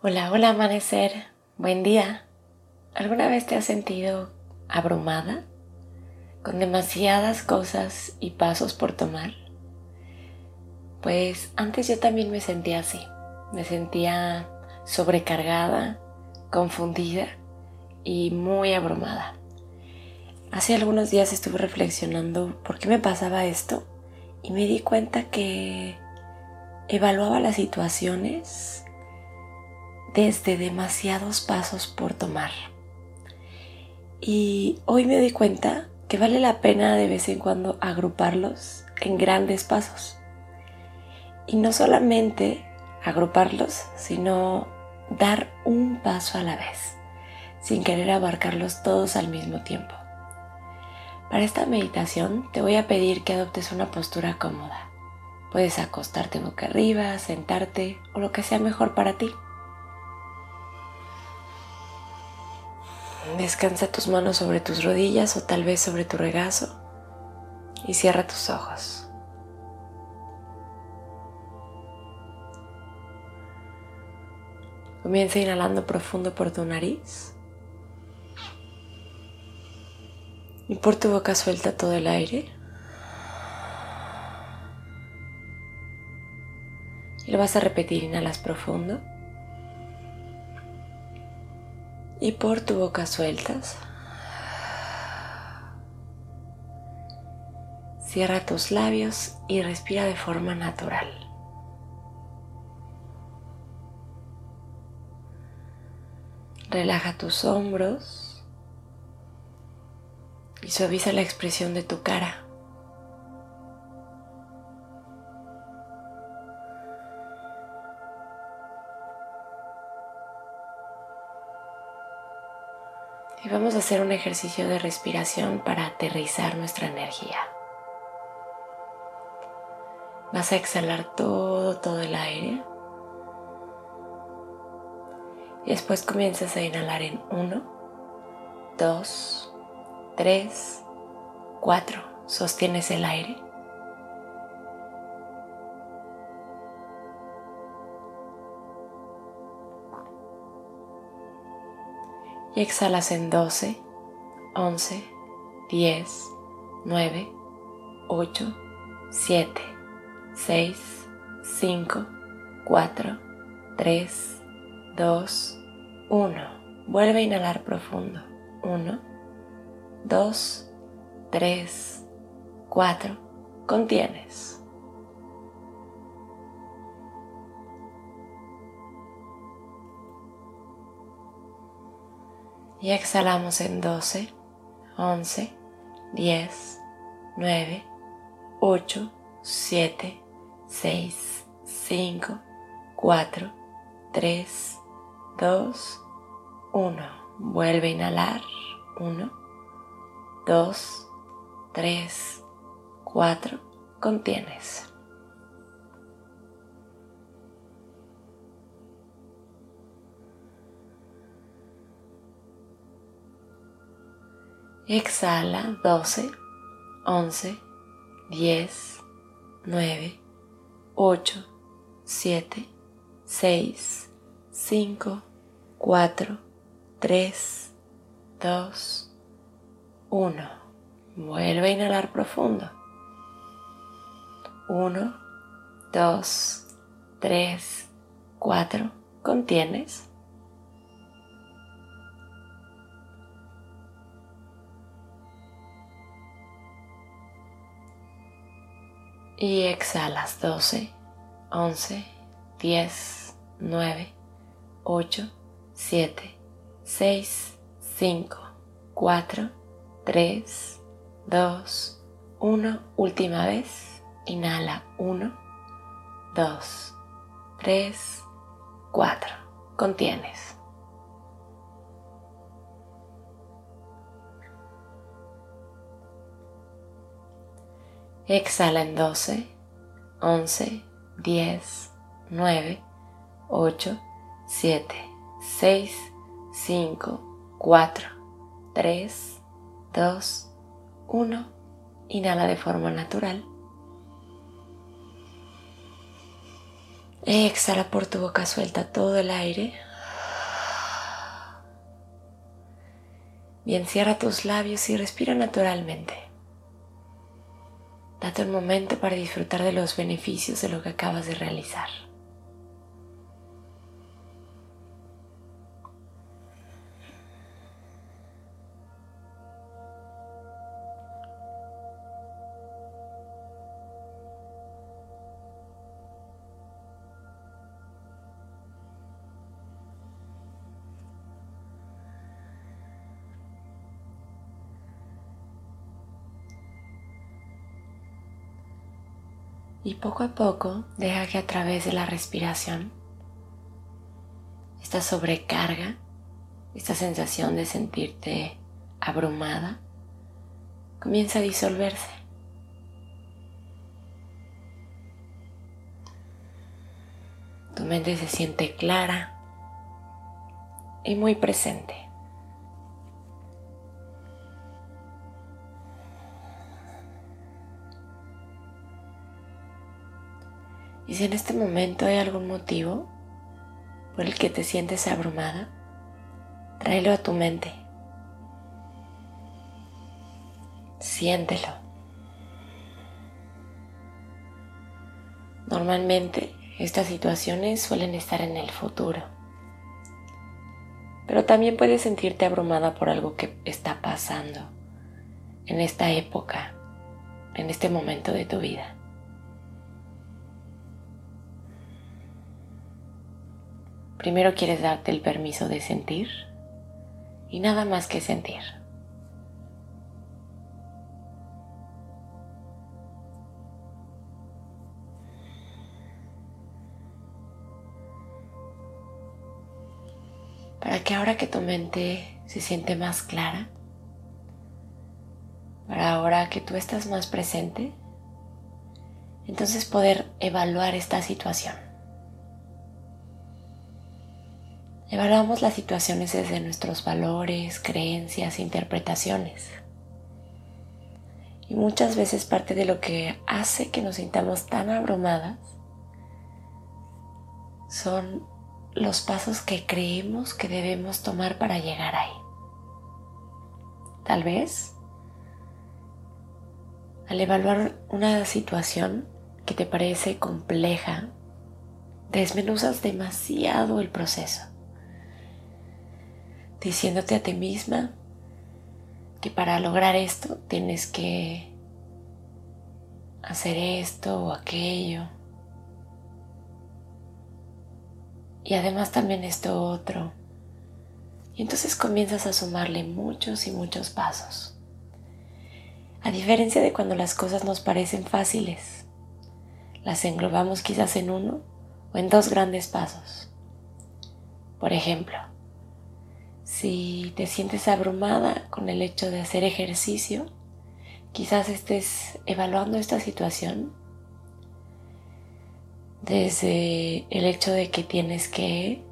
Hola, hola amanecer, buen día. ¿Alguna vez te has sentido abrumada? ¿Con demasiadas cosas y pasos por tomar? Pues antes yo también me sentía así. Me sentía sobrecargada, confundida y muy abrumada. Hace algunos días estuve reflexionando por qué me pasaba esto y me di cuenta que evaluaba las situaciones desde demasiados pasos por tomar. Y hoy me doy cuenta que vale la pena de vez en cuando agruparlos en grandes pasos. Y no solamente agruparlos, sino dar un paso a la vez, sin querer abarcarlos todos al mismo tiempo. Para esta meditación te voy a pedir que adoptes una postura cómoda. Puedes acostarte boca arriba, sentarte o lo que sea mejor para ti. Descansa tus manos sobre tus rodillas o tal vez sobre tu regazo y cierra tus ojos. Comienza inhalando profundo por tu nariz y por tu boca suelta todo el aire. Y lo vas a repetir, inhalas profundo. Y por tu boca sueltas. Cierra tus labios y respira de forma natural. Relaja tus hombros y suaviza la expresión de tu cara. A hacer un ejercicio de respiración para aterrizar nuestra energía. Vas a exhalar todo, todo el aire. Y después comienzas a inhalar en 1, 2, 3, 4. Sostienes el aire. Exhalas en 12, 11, 10, 9, 8, 7, 6, 5, 4, 3, 2, 1. Vuelve a inhalar profundo. 1, 2, 3, 4. Contienes. Y exhalamos en 12, 11, 10, 9, 8, 7, 6, 5, 4, 3, 2, 1. Vuelve a inhalar. 1, 2, 3, 4. Contienes. Exhala 12, 11, 10, 9, 8, 7, 6, 5, 4, 3, 2, 1. Vuelve a inhalar profundo. 1, 2, 3, 4. Contienes. Y exhalas 12, 11, 10, 9, 8, 7, 6, 5, 4, 3, 2, 1. Última vez. Inhala 1, 2, 3, 4. Contienes. Exhala en 12, 11, 10, 9, 8, 7, 6, 5, 4, 3, 2, 1. Inhala de forma natural. Exhala por tu boca, suelta todo el aire. Bien, cierra tus labios y respira naturalmente. Date un momento para disfrutar de los beneficios de lo que acabas de realizar. Y poco a poco deja que a través de la respiración, esta sobrecarga, esta sensación de sentirte abrumada, comienza a disolverse. Tu mente se siente clara y muy presente. Y si en este momento hay algún motivo por el que te sientes abrumada, tráelo a tu mente. Siéntelo. Normalmente estas situaciones suelen estar en el futuro, pero también puedes sentirte abrumada por algo que está pasando en esta época, en este momento de tu vida. Primero quieres darte el permiso de sentir y nada más que sentir. Para que ahora que tu mente se siente más clara, para ahora que tú estás más presente, entonces poder evaluar esta situación. Evaluamos las situaciones desde nuestros valores, creencias, interpretaciones. Y muchas veces parte de lo que hace que nos sintamos tan abrumadas son los pasos que creemos que debemos tomar para llegar ahí. Tal vez al evaluar una situación que te parece compleja, desmenuzas demasiado el proceso diciéndote a ti misma que para lograr esto tienes que hacer esto o aquello. Y además también esto otro. Y entonces comienzas a sumarle muchos y muchos pasos. A diferencia de cuando las cosas nos parecen fáciles, las englobamos quizás en uno o en dos grandes pasos. Por ejemplo, si te sientes abrumada con el hecho de hacer ejercicio, quizás estés evaluando esta situación desde el hecho de que tienes que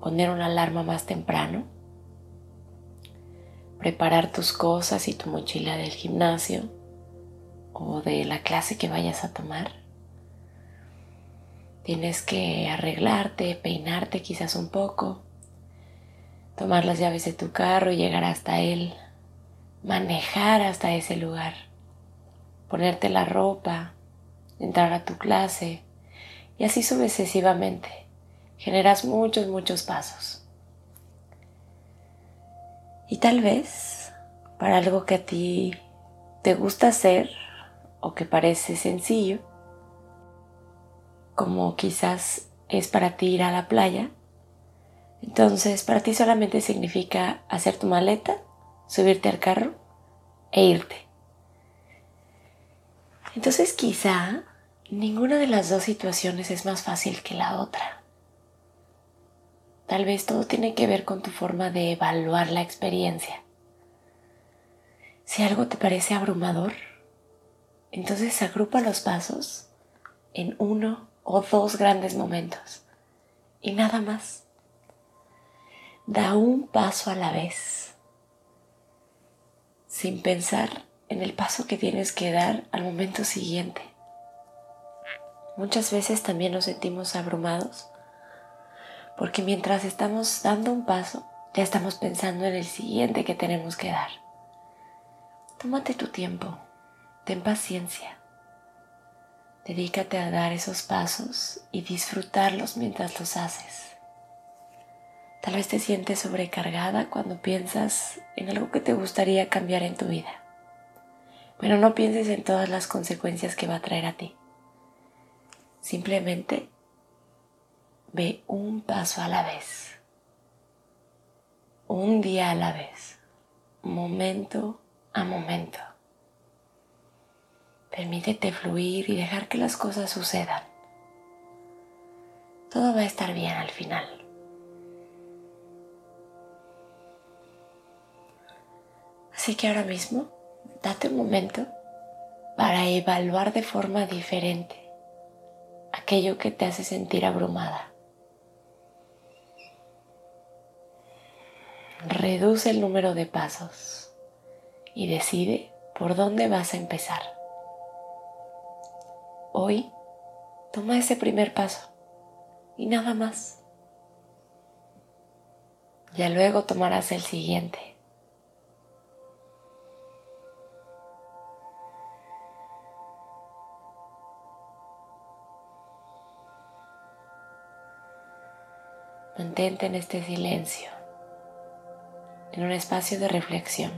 poner una alarma más temprano, preparar tus cosas y tu mochila del gimnasio o de la clase que vayas a tomar. Tienes que arreglarte, peinarte quizás un poco tomar las llaves de tu carro y llegar hasta él, manejar hasta ese lugar, ponerte la ropa, entrar a tu clase y así sucesivamente. Generas muchos, muchos pasos. Y tal vez para algo que a ti te gusta hacer o que parece sencillo, como quizás es para ti ir a la playa, entonces, para ti solamente significa hacer tu maleta, subirte al carro e irte. Entonces, quizá ninguna de las dos situaciones es más fácil que la otra. Tal vez todo tiene que ver con tu forma de evaluar la experiencia. Si algo te parece abrumador, entonces agrupa los pasos en uno o dos grandes momentos y nada más. Da un paso a la vez, sin pensar en el paso que tienes que dar al momento siguiente. Muchas veces también nos sentimos abrumados porque mientras estamos dando un paso, ya estamos pensando en el siguiente que tenemos que dar. Tómate tu tiempo, ten paciencia. Dedícate a dar esos pasos y disfrutarlos mientras los haces. Tal vez te sientes sobrecargada cuando piensas en algo que te gustaría cambiar en tu vida. Pero no pienses en todas las consecuencias que va a traer a ti. Simplemente Ve un paso a la vez, un día a la vez, momento a momento. Permítete fluir y dejar que las cosas sucedan. Todo va a estar bien al final. Así que ahora mismo, date un momento para evaluar de forma diferente aquello que te hace sentir abrumada. reduce el número de pasos y decide por dónde vas a empezar. Hoy toma ese primer paso y nada más. Ya luego tomarás el siguiente. En este silencio en un espacio de reflexión.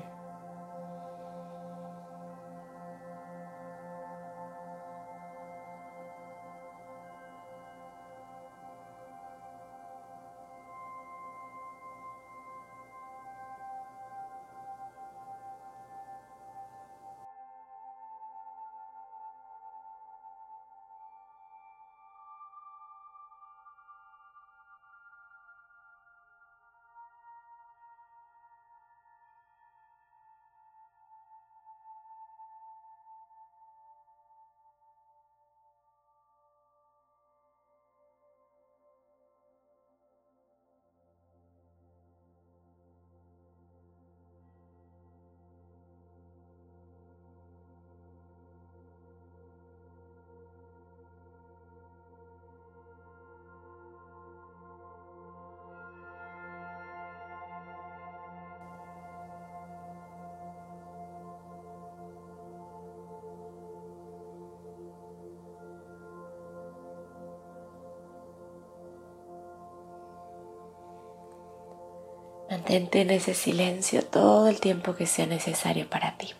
Mantente en ese silencio todo el tiempo que sea necesario para ti.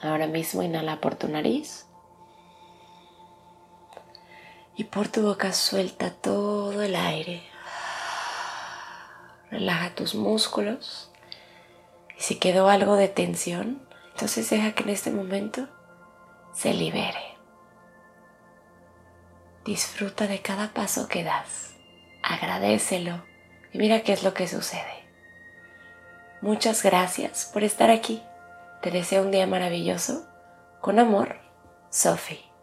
Ahora mismo inhala por tu nariz y por tu boca suelta todo el aire. Relaja tus músculos y si quedó algo de tensión, entonces deja que en este momento se libere. Disfruta de cada paso que das. Agradecelo y mira qué es lo que sucede. Muchas gracias por estar aquí. Te deseo un día maravilloso. Con amor, Sophie.